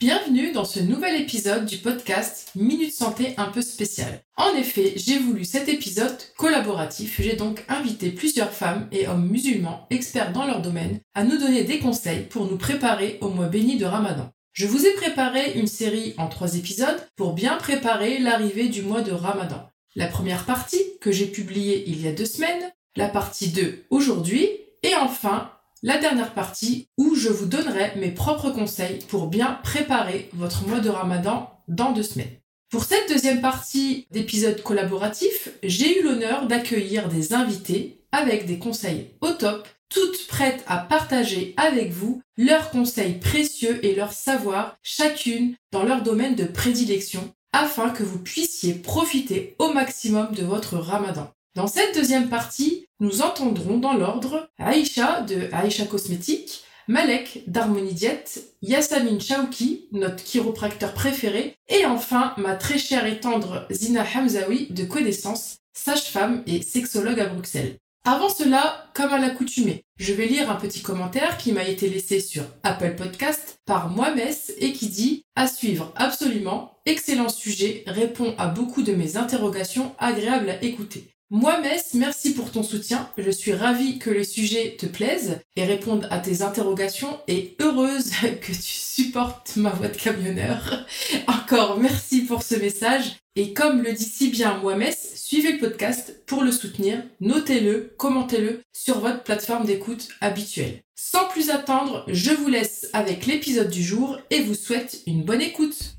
Bienvenue dans ce nouvel épisode du podcast Minute Santé un peu spécial. En effet, j'ai voulu cet épisode collaboratif. J'ai donc invité plusieurs femmes et hommes musulmans experts dans leur domaine à nous donner des conseils pour nous préparer au mois béni de Ramadan. Je vous ai préparé une série en trois épisodes pour bien préparer l'arrivée du mois de Ramadan. La première partie, que j'ai publiée il y a deux semaines, la partie 2 aujourd'hui, et enfin la dernière partie où je vous donnerai mes propres conseils pour bien préparer votre mois de ramadan dans deux semaines. Pour cette deuxième partie d'épisode collaboratif, j'ai eu l'honneur d'accueillir des invités avec des conseils au top, toutes prêtes à partager avec vous leurs conseils précieux et leurs savoirs, chacune dans leur domaine de prédilection, afin que vous puissiez profiter au maximum de votre ramadan. Dans cette deuxième partie, nous entendrons dans l'ordre Aïcha de Aïcha Cosmétique, Malek d'Harmonie Diète, Yassamine Chaouki, notre chiropracteur préféré, et enfin ma très chère et tendre Zina Hamzaoui de Connaissance, sage-femme et sexologue à Bruxelles. Avant cela, comme à l'accoutumée, je vais lire un petit commentaire qui m'a été laissé sur Apple Podcast par Mohamed et qui dit à suivre absolument, excellent sujet, répond à beaucoup de mes interrogations, agréable à écouter. Moi, merci pour ton soutien. Je suis ravie que le sujet te plaise et réponde à tes interrogations et heureuse que tu supportes ma voix de camionneur. Encore merci pour ce message. Et comme le dit si bien moi, suivez le podcast pour le soutenir, notez-le, commentez-le sur votre plateforme d'écoute habituelle. Sans plus attendre, je vous laisse avec l'épisode du jour et vous souhaite une bonne écoute.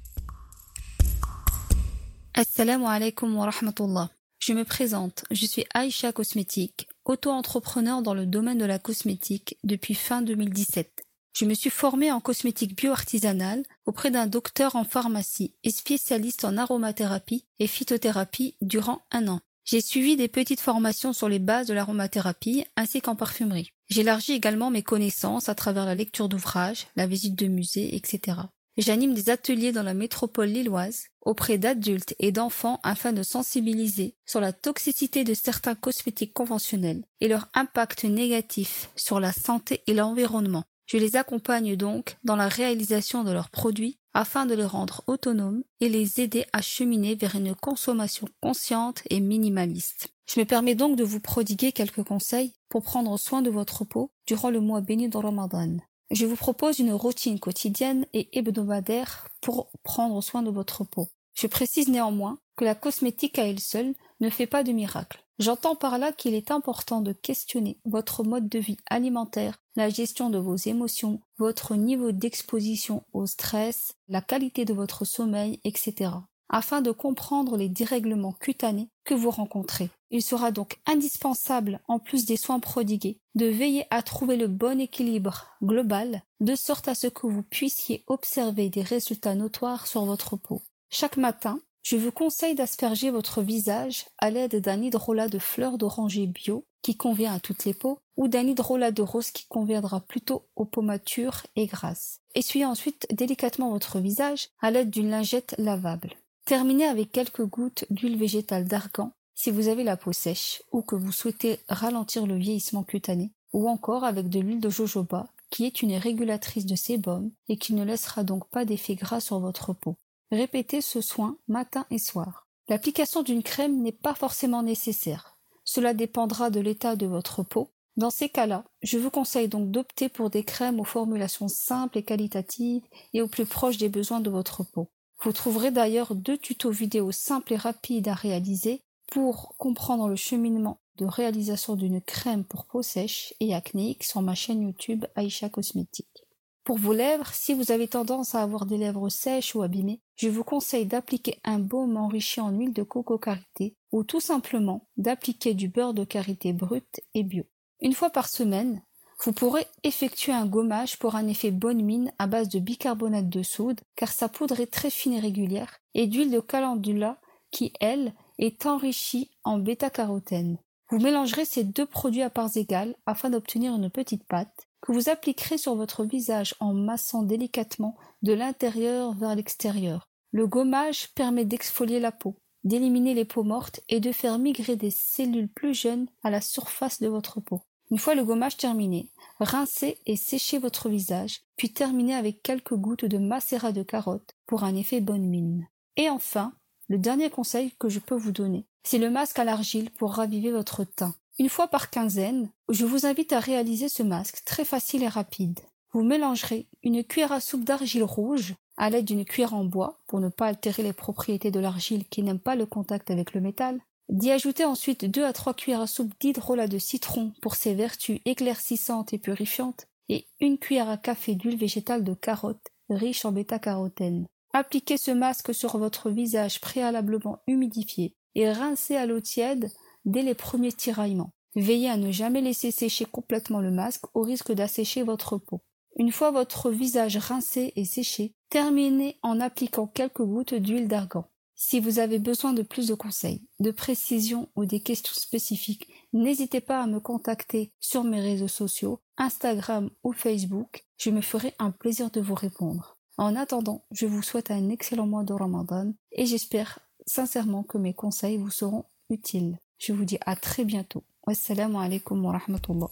Assalamu alaikum wa rahmatullah. Je me présente, je suis Aïcha Cosmétique, auto-entrepreneur dans le domaine de la cosmétique depuis fin 2017. Je me suis formée en cosmétique bio-artisanale auprès d'un docteur en pharmacie et spécialiste en aromathérapie et phytothérapie durant un an. J'ai suivi des petites formations sur les bases de l'aromathérapie ainsi qu'en parfumerie. J'élargis également mes connaissances à travers la lecture d'ouvrages, la visite de musées, etc. J'anime des ateliers dans la métropole lilloise auprès d'adultes et d'enfants afin de sensibiliser sur la toxicité de certains cosmétiques conventionnels et leur impact négatif sur la santé et l'environnement. Je les accompagne donc dans la réalisation de leurs produits afin de les rendre autonomes et les aider à cheminer vers une consommation consciente et minimaliste. Je me permets donc de vous prodiguer quelques conseils pour prendre soin de votre peau durant le mois béni de Ramadan. Je vous propose une routine quotidienne et hebdomadaire pour prendre soin de votre peau. Je précise néanmoins que la cosmétique à elle seule ne fait pas de miracle. J'entends par là qu'il est important de questionner votre mode de vie alimentaire, la gestion de vos émotions, votre niveau d'exposition au stress, la qualité de votre sommeil, etc afin de comprendre les dérèglements cutanés que vous rencontrez. Il sera donc indispensable, en plus des soins prodigués, de veiller à trouver le bon équilibre global, de sorte à ce que vous puissiez observer des résultats notoires sur votre peau. Chaque matin, je vous conseille d'asperger votre visage à l'aide d'un hydrolat de fleurs d'oranger bio qui convient à toutes les peaux ou d'un hydrolat de rose qui conviendra plutôt aux peaux matures et grasses. Essuyez ensuite délicatement votre visage à l'aide d'une lingette lavable. Terminez avec quelques gouttes d'huile végétale d'argan si vous avez la peau sèche ou que vous souhaitez ralentir le vieillissement cutané, ou encore avec de l'huile de jojoba qui est une régulatrice de sébum et qui ne laissera donc pas d'effet gras sur votre peau. Répétez ce soin matin et soir. L'application d'une crème n'est pas forcément nécessaire. Cela dépendra de l'état de votre peau. Dans ces cas-là, je vous conseille donc d'opter pour des crèmes aux formulations simples et qualitatives et au plus proche des besoins de votre peau. Vous trouverez d'ailleurs deux tutos vidéo simples et rapides à réaliser pour comprendre le cheminement de réalisation d'une crème pour peau sèche et acnéique sur ma chaîne YouTube Aïcha Cosmétique. Pour vos lèvres, si vous avez tendance à avoir des lèvres sèches ou abîmées, je vous conseille d'appliquer un baume enrichi en huile de coco karité ou tout simplement d'appliquer du beurre de karité brut et bio. Une fois par semaine, Vous pourrez effectuer un gommage pour un effet bonne mine à base de bicarbonate de soude, car sa poudre est très fine et régulière, et d'huile de calendula qui, elle, est enrichie en bêta-carotène. Vous mélangerez ces deux produits à parts égales afin d'obtenir une petite pâte que vous appliquerez sur votre visage en massant délicatement de l'intérieur vers l'extérieur. Le gommage permet d'exfolier la peau, d'éliminer les peaux mortes et de faire migrer des cellules plus jeunes à la surface de votre peau. Une fois le gommage terminé, rincez et séchez votre visage, puis terminez avec quelques gouttes de macérat de carotte pour un effet bonne mine. Et enfin, le dernier conseil que je peux vous donner, c'est le masque à l'argile pour raviver votre teint. Une fois par quinzaine, je vous invite à réaliser ce masque très facile et rapide. Vous mélangerez une cuillère à soupe d'argile rouge à l'aide d'une cuillère en bois pour ne pas altérer les propriétés de l'argile qui n'aime pas le contact avec le métal, D'y ajouter ensuite deux à trois cuillères à soupe d'hydrolat de citron pour ses vertus éclaircissantes et purifiantes, et une cuillère à café d'huile végétale de carotte, riche en bêta-carotène. Appliquez ce masque sur votre visage préalablement humidifié et rincez à l'eau tiède dès les premiers tiraillements. Veillez à ne jamais laisser sécher complètement le masque au risque d'assécher votre peau. Une fois votre visage rincé et séché, terminez en appliquant quelques gouttes d'huile d'argan. Si vous avez besoin de plus de conseils, de précisions ou des questions spécifiques, n'hésitez pas à me contacter sur mes réseaux sociaux, Instagram ou Facebook. Je me ferai un plaisir de vous répondre. En attendant, je vous souhaite un excellent mois de Ramadan et j'espère sincèrement que mes conseils vous seront utiles. Je vous dis à très bientôt. Wassalamu alaikum wa rahmatullah.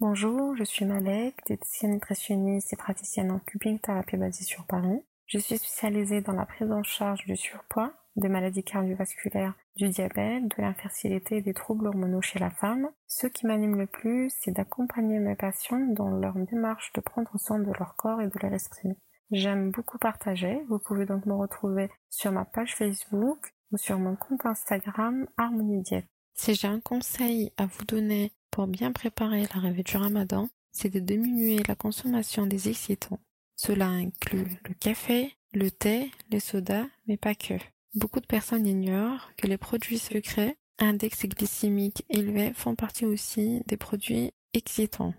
Bonjour, je suis Malek, diététicienne nutritionniste et praticienne en cupping thérapie basée sur Paris. Je suis spécialisée dans la prise en charge du surpoids, des maladies cardiovasculaires, du diabète, de l'infertilité et des troubles hormonaux chez la femme. Ce qui m'anime le plus, c'est d'accompagner mes patients dans leur démarche de prendre soin de leur corps et de leur esprit. J'aime beaucoup partager. Vous pouvez donc me retrouver sur ma page Facebook ou sur mon compte Instagram Harmonie Diète. Si j'ai un conseil à vous donner pour bien préparer l'arrivée du ramadan, c'est de diminuer la consommation des excitants cela inclut le café, le thé, les sodas, mais pas que. Beaucoup de personnes ignorent que les produits sucrés, index glycémique élevé, font partie aussi des produits excitants.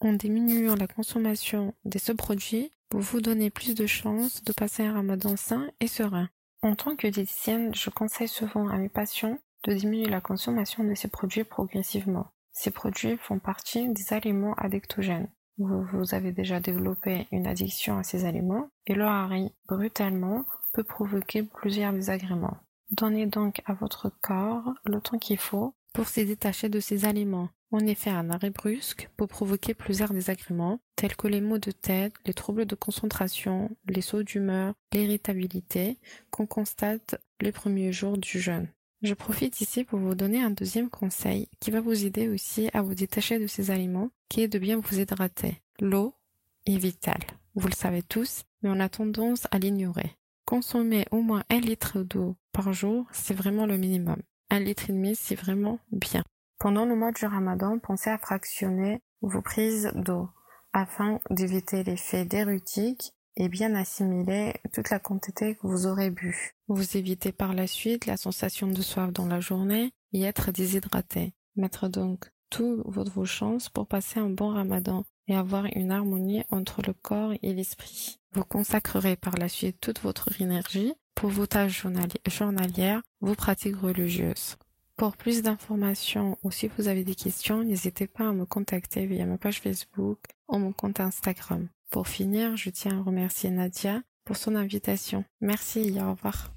En diminuant la consommation de ce produit, vous vous donnez plus de chances de passer un ramadan sain et serein. En tant que diététicienne, je conseille souvent à mes patients de diminuer la consommation de ces produits progressivement. Ces produits font partie des aliments addictogènes vous, avez déjà développé une addiction à ces aliments et le hari brutalement peut provoquer plusieurs désagréments. Donnez donc à votre corps le temps qu'il faut pour se détacher de ces aliments. En effet, un arrêt brusque peut provoquer plusieurs désagréments, tels que les maux de tête, les troubles de concentration, les sauts d'humeur, l'irritabilité, qu'on constate les premiers jours du jeûne. Je profite ici pour vous donner un deuxième conseil qui va vous aider aussi à vous détacher de ces aliments, qui est de bien vous hydrater. L'eau est vitale. Vous le savez tous, mais on a tendance à l'ignorer. Consommer au moins un litre d'eau par jour, c'est vraiment le minimum. Un litre et demi, c'est vraiment bien. Pendant le mois du ramadan, pensez à fractionner vos prises d'eau afin d'éviter l'effet dérutique et bien assimiler toute la quantité que vous aurez bu. Vous évitez par la suite la sensation de soif dans la journée et être déshydraté. Mettre donc toutes vos chances pour passer un bon ramadan et avoir une harmonie entre le corps et l'esprit. Vous consacrerez par la suite toute votre énergie pour vos tâches journalières, vos pratiques religieuses. Pour plus d'informations ou si vous avez des questions, n'hésitez pas à me contacter via ma page Facebook ou mon compte Instagram. Pour finir, je tiens à remercier Nadia pour son invitation. Merci et au revoir.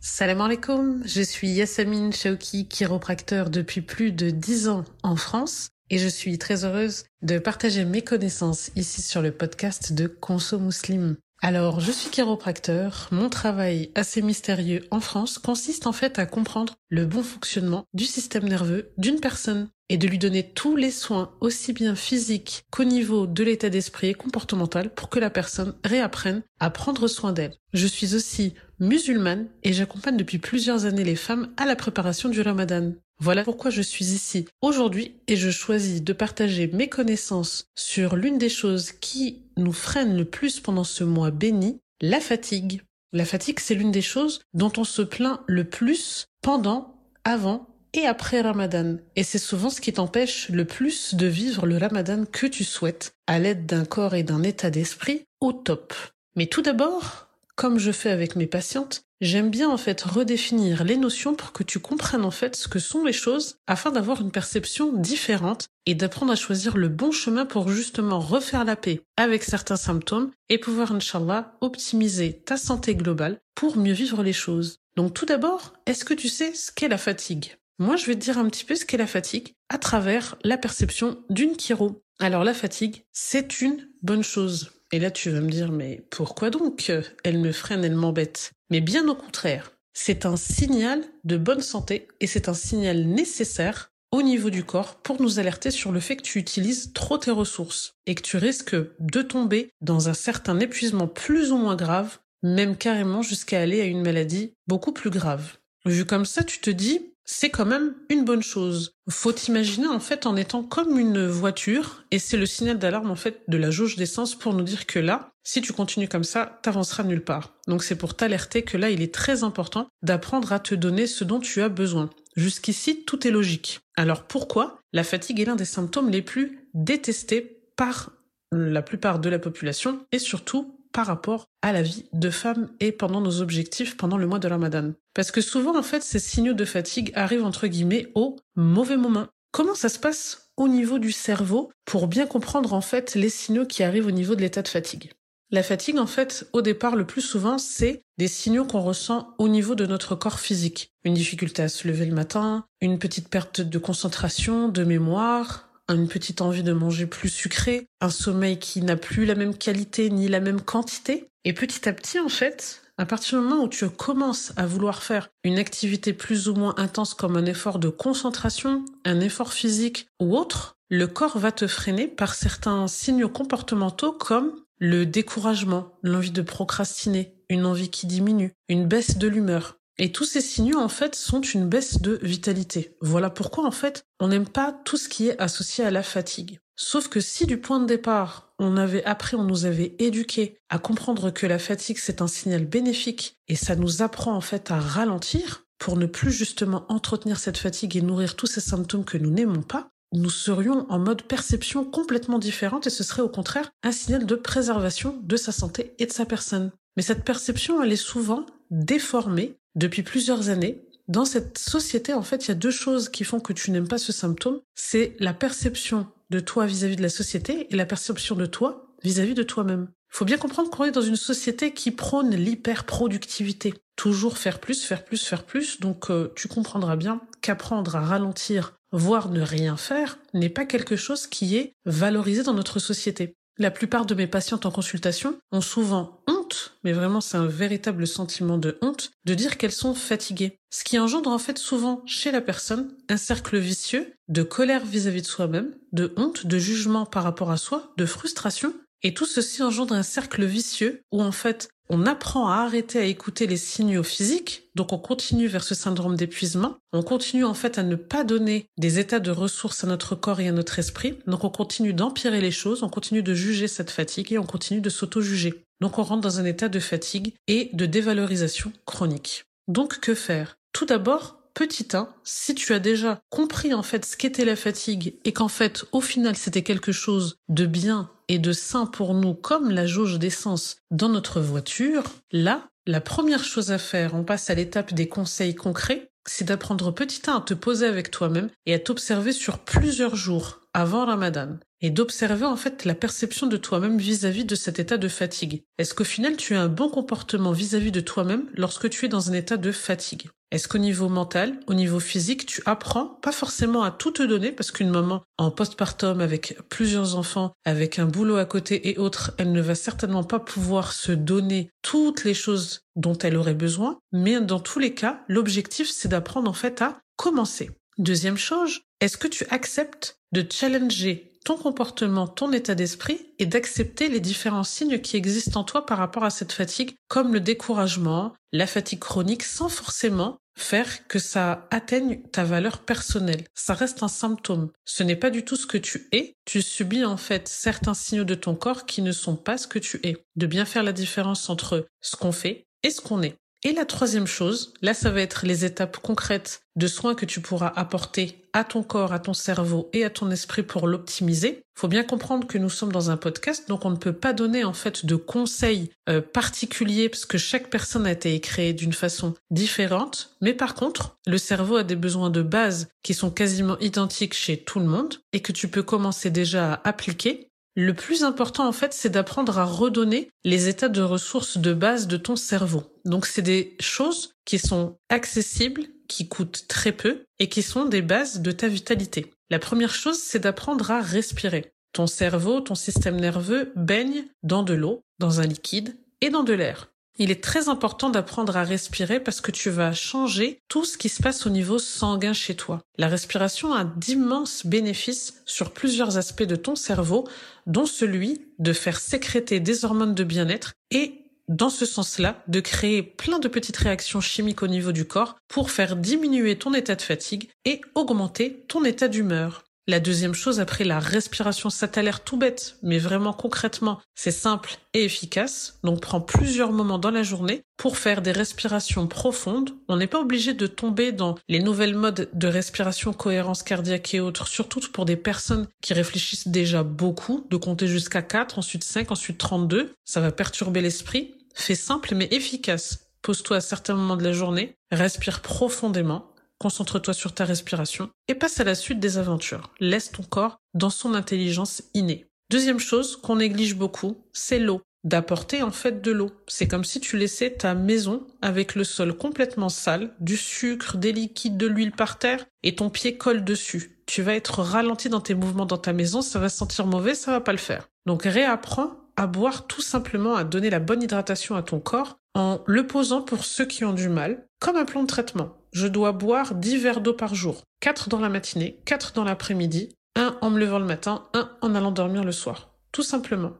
Salam alaikum, je suis Yassamine Chauki, chiropracteur depuis plus de 10 ans en France et je suis très heureuse de partager mes connaissances ici sur le podcast de Conso Muslim. Alors, je suis chiropracteur. Mon travail assez mystérieux en France consiste en fait à comprendre le bon fonctionnement du système nerveux d'une personne et de lui donner tous les soins, aussi bien physiques qu'au niveau de l'état d'esprit et comportemental, pour que la personne réapprenne à prendre soin d'elle. Je suis aussi musulmane et j'accompagne depuis plusieurs années les femmes à la préparation du ramadan. Voilà pourquoi je suis ici aujourd'hui et je choisis de partager mes connaissances sur l'une des choses qui nous freine le plus pendant ce mois béni, la fatigue. La fatigue, c'est l'une des choses dont on se plaint le plus pendant, avant et après Ramadan. Et c'est souvent ce qui t'empêche le plus de vivre le Ramadan que tu souhaites, à l'aide d'un corps et d'un état d'esprit au top. Mais tout d'abord, comme je fais avec mes patientes, J'aime bien en fait redéfinir les notions pour que tu comprennes en fait ce que sont les choses afin d'avoir une perception différente et d'apprendre à choisir le bon chemin pour justement refaire la paix avec certains symptômes et pouvoir, Inch'Allah, optimiser ta santé globale pour mieux vivre les choses. Donc tout d'abord, est-ce que tu sais ce qu'est la fatigue? Moi, je vais te dire un petit peu ce qu'est la fatigue à travers la perception d'une chiro. Alors la fatigue, c'est une bonne chose. Et là, tu vas me dire, mais pourquoi donc Elle me freine, elle m'embête? Mais bien au contraire, c'est un signal de bonne santé et c'est un signal nécessaire au niveau du corps pour nous alerter sur le fait que tu utilises trop tes ressources et que tu risques de tomber dans un certain épuisement plus ou moins grave, même carrément jusqu'à aller à une maladie beaucoup plus grave. Vu comme ça, tu te dis, c'est quand même une bonne chose. Faut t'imaginer en fait en étant comme une voiture et c'est le signal d'alarme en fait de la jauge d'essence pour nous dire que là, si tu continues comme ça, t'avanceras nulle part. Donc c'est pour t'alerter que là, il est très important d'apprendre à te donner ce dont tu as besoin. Jusqu'ici, tout est logique. Alors pourquoi? La fatigue est l'un des symptômes les plus détestés par la plupart de la population et surtout par rapport à la vie de femme et pendant nos objectifs pendant le mois de Ramadan. Parce que souvent, en fait, ces signaux de fatigue arrivent entre guillemets au mauvais moment. Comment ça se passe au niveau du cerveau pour bien comprendre en fait les signaux qui arrivent au niveau de l'état de fatigue? La fatigue, en fait, au départ, le plus souvent, c'est des signaux qu'on ressent au niveau de notre corps physique. Une difficulté à se lever le matin, une petite perte de concentration, de mémoire, une petite envie de manger plus sucré, un sommeil qui n'a plus la même qualité ni la même quantité. Et petit à petit, en fait, à partir du moment où tu commences à vouloir faire une activité plus ou moins intense comme un effort de concentration, un effort physique ou autre, le corps va te freiner par certains signaux comportementaux comme le découragement, l'envie de procrastiner, une envie qui diminue, une baisse de l'humeur, et tous ces signaux, en fait, sont une baisse de vitalité. Voilà pourquoi, en fait, on n'aime pas tout ce qui est associé à la fatigue. Sauf que si du point de départ, on avait appris, on nous avait éduqué à comprendre que la fatigue, c'est un signal bénéfique et ça nous apprend, en fait, à ralentir pour ne plus justement entretenir cette fatigue et nourrir tous ces symptômes que nous n'aimons pas, nous serions en mode perception complètement différente et ce serait au contraire un signal de préservation de sa santé et de sa personne. Mais cette perception, elle est souvent déformée depuis plusieurs années. Dans cette société, en fait, il y a deux choses qui font que tu n'aimes pas ce symptôme. C'est la perception de toi vis-à-vis de la société et la perception de toi vis-à-vis de toi-même. Il faut bien comprendre qu'on est dans une société qui prône l'hyper-productivité. Toujours faire plus, faire plus, faire plus. Donc euh, tu comprendras bien qu'apprendre à ralentir, voire ne rien faire, n'est pas quelque chose qui est valorisé dans notre société. La plupart de mes patientes en consultation ont souvent honte, mais vraiment c'est un véritable sentiment de honte, de dire qu'elles sont fatiguées. Ce qui engendre en fait souvent chez la personne un cercle vicieux de colère vis-à-vis de soi-même, de honte, de jugement par rapport à soi, de frustration, et tout ceci engendre un cercle vicieux où en fait on apprend à arrêter à écouter les signaux physiques, donc on continue vers ce syndrome d'épuisement, on continue en fait à ne pas donner des états de ressources à notre corps et à notre esprit, donc on continue d'empirer les choses, on continue de juger cette fatigue et on continue de s'auto-juger. Donc on rentre dans un état de fatigue et de dévalorisation chronique. Donc que faire? Tout d'abord, petit 1, si tu as déjà compris en fait ce qu'était la fatigue et qu'en fait au final c'était quelque chose de bien et de sain pour nous comme la jauge d'essence dans notre voiture, là, la première chose à faire, on passe à l'étape des conseils concrets, c'est d'apprendre petit à à te poser avec toi-même et à t'observer sur plusieurs jours avant Ramadan et d'observer en fait la perception de toi-même vis-à-vis de cet état de fatigue. Est-ce qu'au final tu as un bon comportement vis-à-vis de toi-même lorsque tu es dans un état de fatigue? Est-ce qu'au niveau mental, au niveau physique, tu apprends pas forcément à tout te donner parce qu'une maman en postpartum avec plusieurs enfants, avec un boulot à côté et autres, elle ne va certainement pas pouvoir se donner toutes les choses dont elle aurait besoin, mais dans tous les cas, l'objectif c'est d'apprendre en fait à commencer. Deuxième chose, est-ce que tu acceptes de challenger ton comportement, ton état d'esprit et d'accepter les différents signes qui existent en toi par rapport à cette fatigue, comme le découragement, la fatigue chronique, sans forcément faire que ça atteigne ta valeur personnelle? Ça reste un symptôme. Ce n'est pas du tout ce que tu es. Tu subis en fait certains signaux de ton corps qui ne sont pas ce que tu es. De bien faire la différence entre ce qu'on fait et ce qu'on est. Et la troisième chose, là, ça va être les étapes concrètes de soins que tu pourras apporter à ton corps, à ton cerveau et à ton esprit pour l'optimiser. Faut bien comprendre que nous sommes dans un podcast, donc on ne peut pas donner en fait de conseils euh, particuliers parce que chaque personne a été créée d'une façon différente. Mais par contre, le cerveau a des besoins de base qui sont quasiment identiques chez tout le monde et que tu peux commencer déjà à appliquer le plus important, en fait, c'est d'apprendre à redonner les états de ressources de base de ton cerveau. Donc, c'est des choses qui sont accessibles, qui coûtent très peu et qui sont des bases de ta vitalité. La première chose, c'est d'apprendre à respirer. Ton cerveau, ton système nerveux baigne dans de l'eau, dans un liquide et dans de l'air. Il est très important d'apprendre à respirer parce que tu vas changer tout ce qui se passe au niveau sanguin chez toi. La respiration a d'immenses bénéfices sur plusieurs aspects de ton cerveau, dont celui de faire sécréter des hormones de bien-être et dans ce sens-là, de créer plein de petites réactions chimiques au niveau du corps pour faire diminuer ton état de fatigue et augmenter ton état d'humeur. La deuxième chose, après la respiration, ça t'a l'air tout bête, mais vraiment concrètement, c'est simple et efficace. Donc prends plusieurs moments dans la journée pour faire des respirations profondes. On n'est pas obligé de tomber dans les nouvelles modes de respiration, cohérence cardiaque et autres, surtout pour des personnes qui réfléchissent déjà beaucoup, de compter jusqu'à 4, ensuite 5, ensuite 32. Ça va perturber l'esprit. Fais simple mais efficace. Pose-toi à certains moments de la journée, respire profondément Concentre-toi sur ta respiration et passe à la suite des aventures. Laisse ton corps dans son intelligence innée. Deuxième chose qu'on néglige beaucoup, c'est l'eau. D'apporter en fait de l'eau. C'est comme si tu laissais ta maison avec le sol complètement sale, du sucre, des liquides, de l'huile par terre, et ton pied colle dessus. Tu vas être ralenti dans tes mouvements dans ta maison, ça va sentir mauvais, ça va pas le faire. Donc réapprends à boire tout simplement, à donner la bonne hydratation à ton corps en le posant pour ceux qui ont du mal, comme un plan de traitement je dois boire 10 verres d'eau par jour. 4 dans la matinée, 4 dans l'après-midi, un en me levant le matin, un en allant dormir le soir. Tout simplement.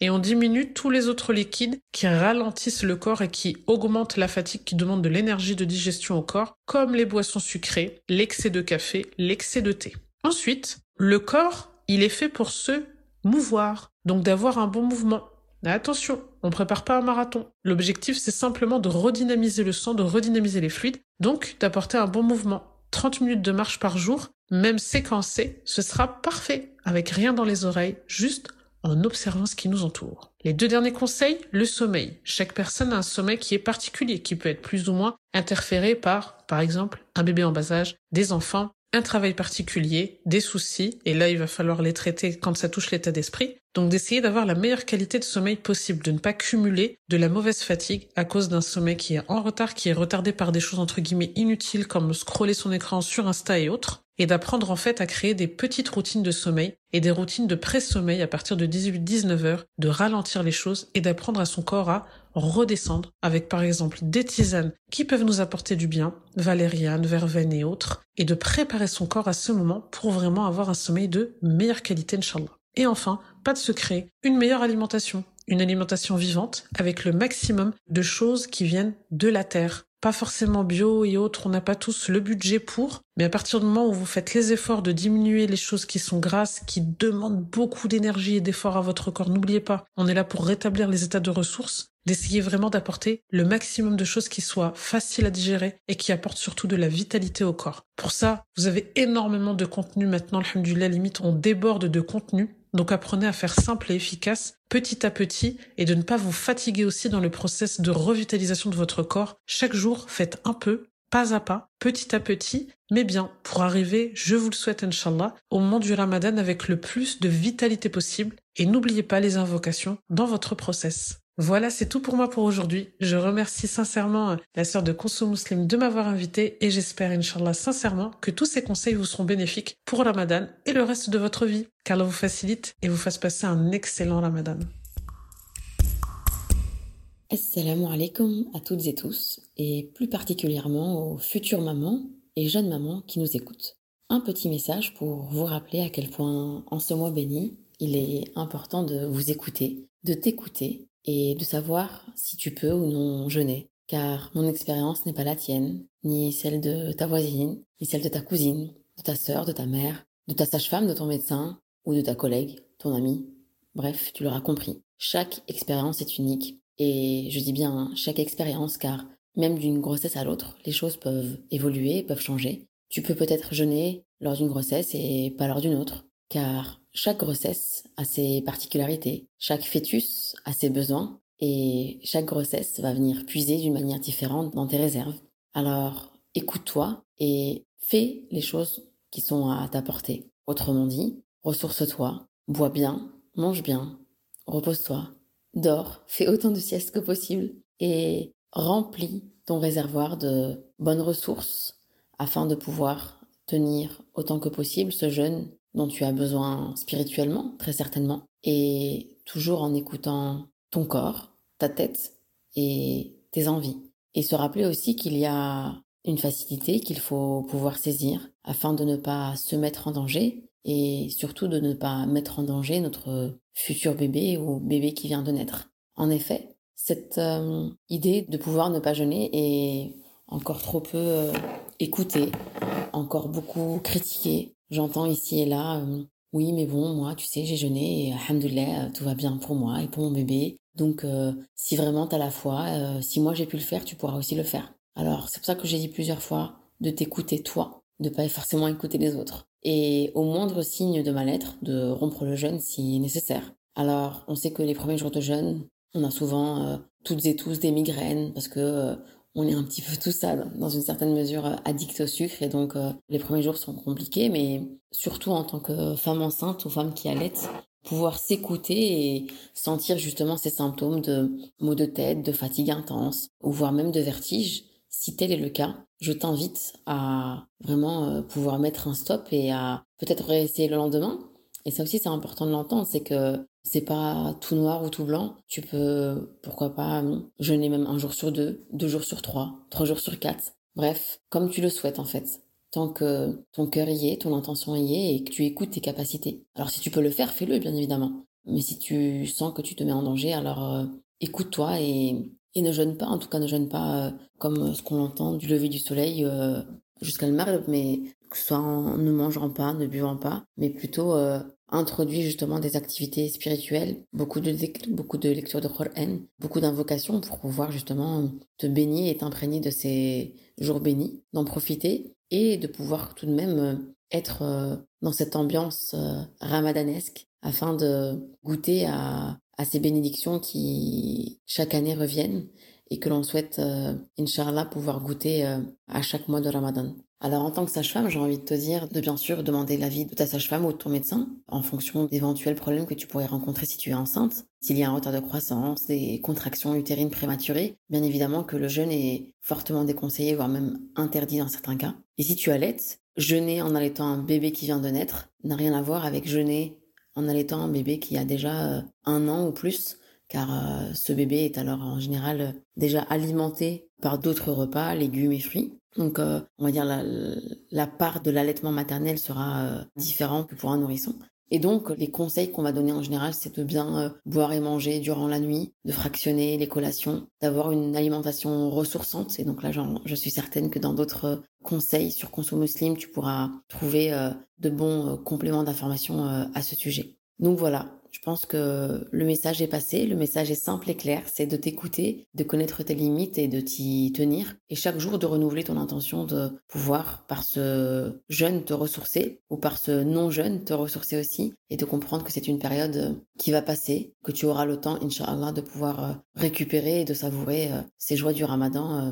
Et on diminue tous les autres liquides qui ralentissent le corps et qui augmentent la fatigue, qui demande de l'énergie de digestion au corps, comme les boissons sucrées, l'excès de café, l'excès de thé. Ensuite, le corps, il est fait pour se mouvoir, donc d'avoir un bon mouvement. Attention, on ne prépare pas un marathon. L'objectif, c'est simplement de redynamiser le sang, de redynamiser les fluides, donc d'apporter un bon mouvement. 30 minutes de marche par jour, même séquencé, ce sera parfait, avec rien dans les oreilles, juste en observant ce qui nous entoure. Les deux derniers conseils, le sommeil. Chaque personne a un sommeil qui est particulier, qui peut être plus ou moins interféré par, par exemple, un bébé en bas âge, des enfants, un travail particulier, des soucis, et là il va falloir les traiter quand ça touche l'état d'esprit. Donc d'essayer d'avoir la meilleure qualité de sommeil possible, de ne pas cumuler de la mauvaise fatigue à cause d'un sommeil qui est en retard, qui est retardé par des choses entre guillemets inutiles comme scroller son écran sur Insta et autres, et d'apprendre en fait à créer des petites routines de sommeil et des routines de pré-sommeil à partir de 18-19 heures, de ralentir les choses et d'apprendre à son corps à redescendre avec par exemple des tisanes qui peuvent nous apporter du bien, valériane, verveine et autres, et de préparer son corps à ce moment pour vraiment avoir un sommeil de meilleure qualité, Inch'Allah. Et enfin, pas de secret, une meilleure alimentation. Une alimentation vivante avec le maximum de choses qui viennent de la terre, pas forcément bio et autres, on n'a pas tous le budget pour, mais à partir du moment où vous faites les efforts de diminuer les choses qui sont grasses, qui demandent beaucoup d'énergie et d'efforts à votre corps, n'oubliez pas, on est là pour rétablir les états de ressources, d'essayer vraiment d'apporter le maximum de choses qui soient faciles à digérer et qui apportent surtout de la vitalité au corps. Pour ça, vous avez énormément de contenu maintenant, alhamdoulilah, limite, on déborde de contenu donc apprenez à faire simple et efficace petit à petit et de ne pas vous fatiguer aussi dans le process de revitalisation de votre corps. Chaque jour, faites un peu, pas à pas, petit à petit, mais bien pour arriver, je vous le souhaite Inch'Allah, au moment du ramadan avec le plus de vitalité possible et n'oubliez pas les invocations dans votre process. Voilà, c'est tout pour moi pour aujourd'hui. Je remercie sincèrement euh, la sœur de Conso Muslim de m'avoir invité et j'espère, Inch'Allah, sincèrement que tous ces conseils vous seront bénéfiques pour Ramadan et le reste de votre vie. Qu'Allah vous facilite et vous fasse passer un excellent Ramadan. Assalamu alaikum à toutes et tous et plus particulièrement aux futures mamans et jeunes mamans qui nous écoutent. Un petit message pour vous rappeler à quel point en ce mois béni, il est important de vous écouter, de t'écouter et de savoir si tu peux ou non jeûner. Car mon expérience n'est pas la tienne, ni celle de ta voisine, ni celle de ta cousine, de ta sœur, de ta mère, de ta sage-femme, de ton médecin, ou de ta collègue, ton ami. Bref, tu l'auras compris. Chaque expérience est unique. Et je dis bien chaque expérience car même d'une grossesse à l'autre, les choses peuvent évoluer, peuvent changer. Tu peux peut-être jeûner lors d'une grossesse et pas lors d'une autre, car chaque grossesse a ses particularités, chaque fœtus a ses besoins, et chaque grossesse va venir puiser d'une manière différente dans tes réserves. Alors, écoute-toi et fais les choses qui sont à ta portée. Autrement dit, ressource-toi, bois bien, mange bien, repose-toi, dors, fais autant de siestes que possible et remplis ton réservoir de bonnes ressources afin de pouvoir tenir autant que possible ce jeûne dont tu as besoin spirituellement, très certainement, et toujours en écoutant ton corps, ta tête et tes envies. Et se rappeler aussi qu'il y a une facilité qu'il faut pouvoir saisir afin de ne pas se mettre en danger et surtout de ne pas mettre en danger notre futur bébé ou bébé qui vient de naître. En effet, cette euh, idée de pouvoir ne pas jeûner est encore trop peu euh, écoutée, encore beaucoup critiquée. J'entends ici et là, euh, oui mais bon, moi tu sais j'ai jeûné et alhamdoulilah, tout va bien pour moi et pour mon bébé. Donc si vraiment t'as la foi, si moi j'ai pu le faire, tu pourras aussi le faire. Alors c'est pour ça que j'ai dit plusieurs fois de t'écouter toi, de pas forcément écouter les autres et au moindre signe de mal-être, de rompre le jeûne si nécessaire. Alors, on sait que les premiers jours de jeûne, on a souvent euh, toutes et tous des migraines parce que euh, on est un petit peu tout ça dans une certaine mesure euh, addict au sucre et donc les premiers jours sont compliqués, mais surtout en tant que femme enceinte ou femme qui allait, pouvoir s'écouter et sentir justement ces symptômes de maux de tête, de fatigue intense ou voire même de vertige si tel est le cas, je t'invite à vraiment euh, pouvoir mettre un stop et à peut-être réessayer le lendemain. Et ça aussi, c'est important de l'entendre, c'est que c'est pas tout noir ou tout blanc. Tu peux, pourquoi pas, jeûner même un jour sur deux, deux jours sur trois, trois jours sur quatre. Bref, comme tu le souhaites en fait. Tant que ton cœur y est, ton intention y est et que tu écoutes tes capacités. Alors si tu peux le faire, fais-le bien évidemment. Mais si tu sens que tu te mets en danger, alors euh, écoute-toi et et ne jeûne pas, en tout cas ne jeûne pas euh, comme ce qu'on entend du lever du soleil euh, jusqu'à le maghreb, mais que ce soit en ne mangeant pas, ne buvant pas, mais plutôt euh, introduit justement des activités spirituelles, beaucoup de beaucoup de lectures de Qur'an, beaucoup d'invocations pour pouvoir justement te baigner et t'imprégner de ces jours bénis, d'en profiter et de pouvoir tout de même être dans cette ambiance ramadanesque afin de goûter à à ces bénédictions qui chaque année reviennent et que l'on souhaite, euh, Inch'Allah, pouvoir goûter euh, à chaque mois de Ramadan. Alors en tant que sage-femme, j'ai envie de te dire de bien sûr demander l'avis de ta sage-femme ou de ton médecin en fonction d'éventuels problèmes que tu pourrais rencontrer si tu es enceinte. S'il y a un retard de croissance, des contractions utérines prématurées, bien évidemment que le jeûne est fortement déconseillé, voire même interdit dans certains cas. Et si tu allaites, jeûner en allaitant un bébé qui vient de naître n'a rien à voir avec jeûner en allaitant un bébé qui a déjà euh, un an ou plus, car euh, ce bébé est alors en général déjà alimenté par d'autres repas, légumes et fruits. Donc on va dire la, part de l'allaitement maternel sera différente que pour un nourrisson. Et donc, les conseils qu'on va donner en général, c'est de bien boire et manger durant la nuit, de fractionner les collations, d'avoir une alimentation ressourçante. Et donc là, je suis certaine que dans d'autres conseils sur Conso Muslim, tu pourras trouver de bons compléments d'information à ce sujet. Donc voilà, je pense que le message est passé, le message est simple et clair, c'est de t'écouter, de connaître tes limites et de t'y tenir, et chaque jour de renouveler ton intention de pouvoir, par ce jeûne, te ressourcer, ou par ce non-jeûne, te ressourcer aussi, et de comprendre que c'est une période qui va passer, que tu auras le temps, inshallah, de pouvoir euh, récupérer et de savourer euh, ces joies du ramadan euh,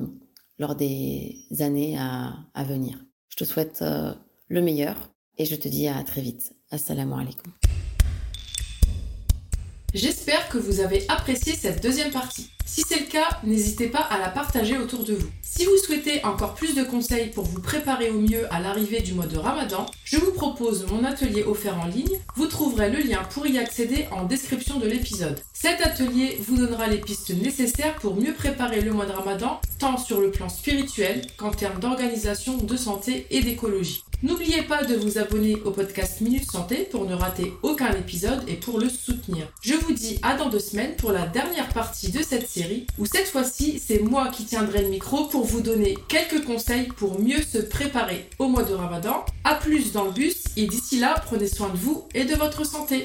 lors des années à, à venir. Je te souhaite le meilleur, et je te dis à très vite. Assalamu alaikum. J'espère que vous avez apprécié cette deuxième partie. Si c'est le cas, n'hésitez pas à la partager autour de vous. Si vous souhaitez encore plus de conseils pour vous préparer au mieux à l'arrivée du mois de Ramadan, je vous propose mon atelier offert en ligne. Vous trouverez le lien pour y accéder en description de l'épisode. Cet atelier vous donnera les pistes nécessaires pour mieux préparer le mois de Ramadan, tant sur le plan spirituel qu'en termes d'organisation, de santé et d'écologie. N'oubliez pas de vous abonner au podcast Minute Santé pour ne rater aucun épisode et pour le soutenir. Je vous dis à dans deux semaines pour la dernière partie de cette série où cette fois-ci c'est moi qui tiendrai le micro pour vous donner quelques conseils pour mieux se préparer au mois de Ramadan. A plus dans le bus et d'ici là prenez soin de vous et de votre santé.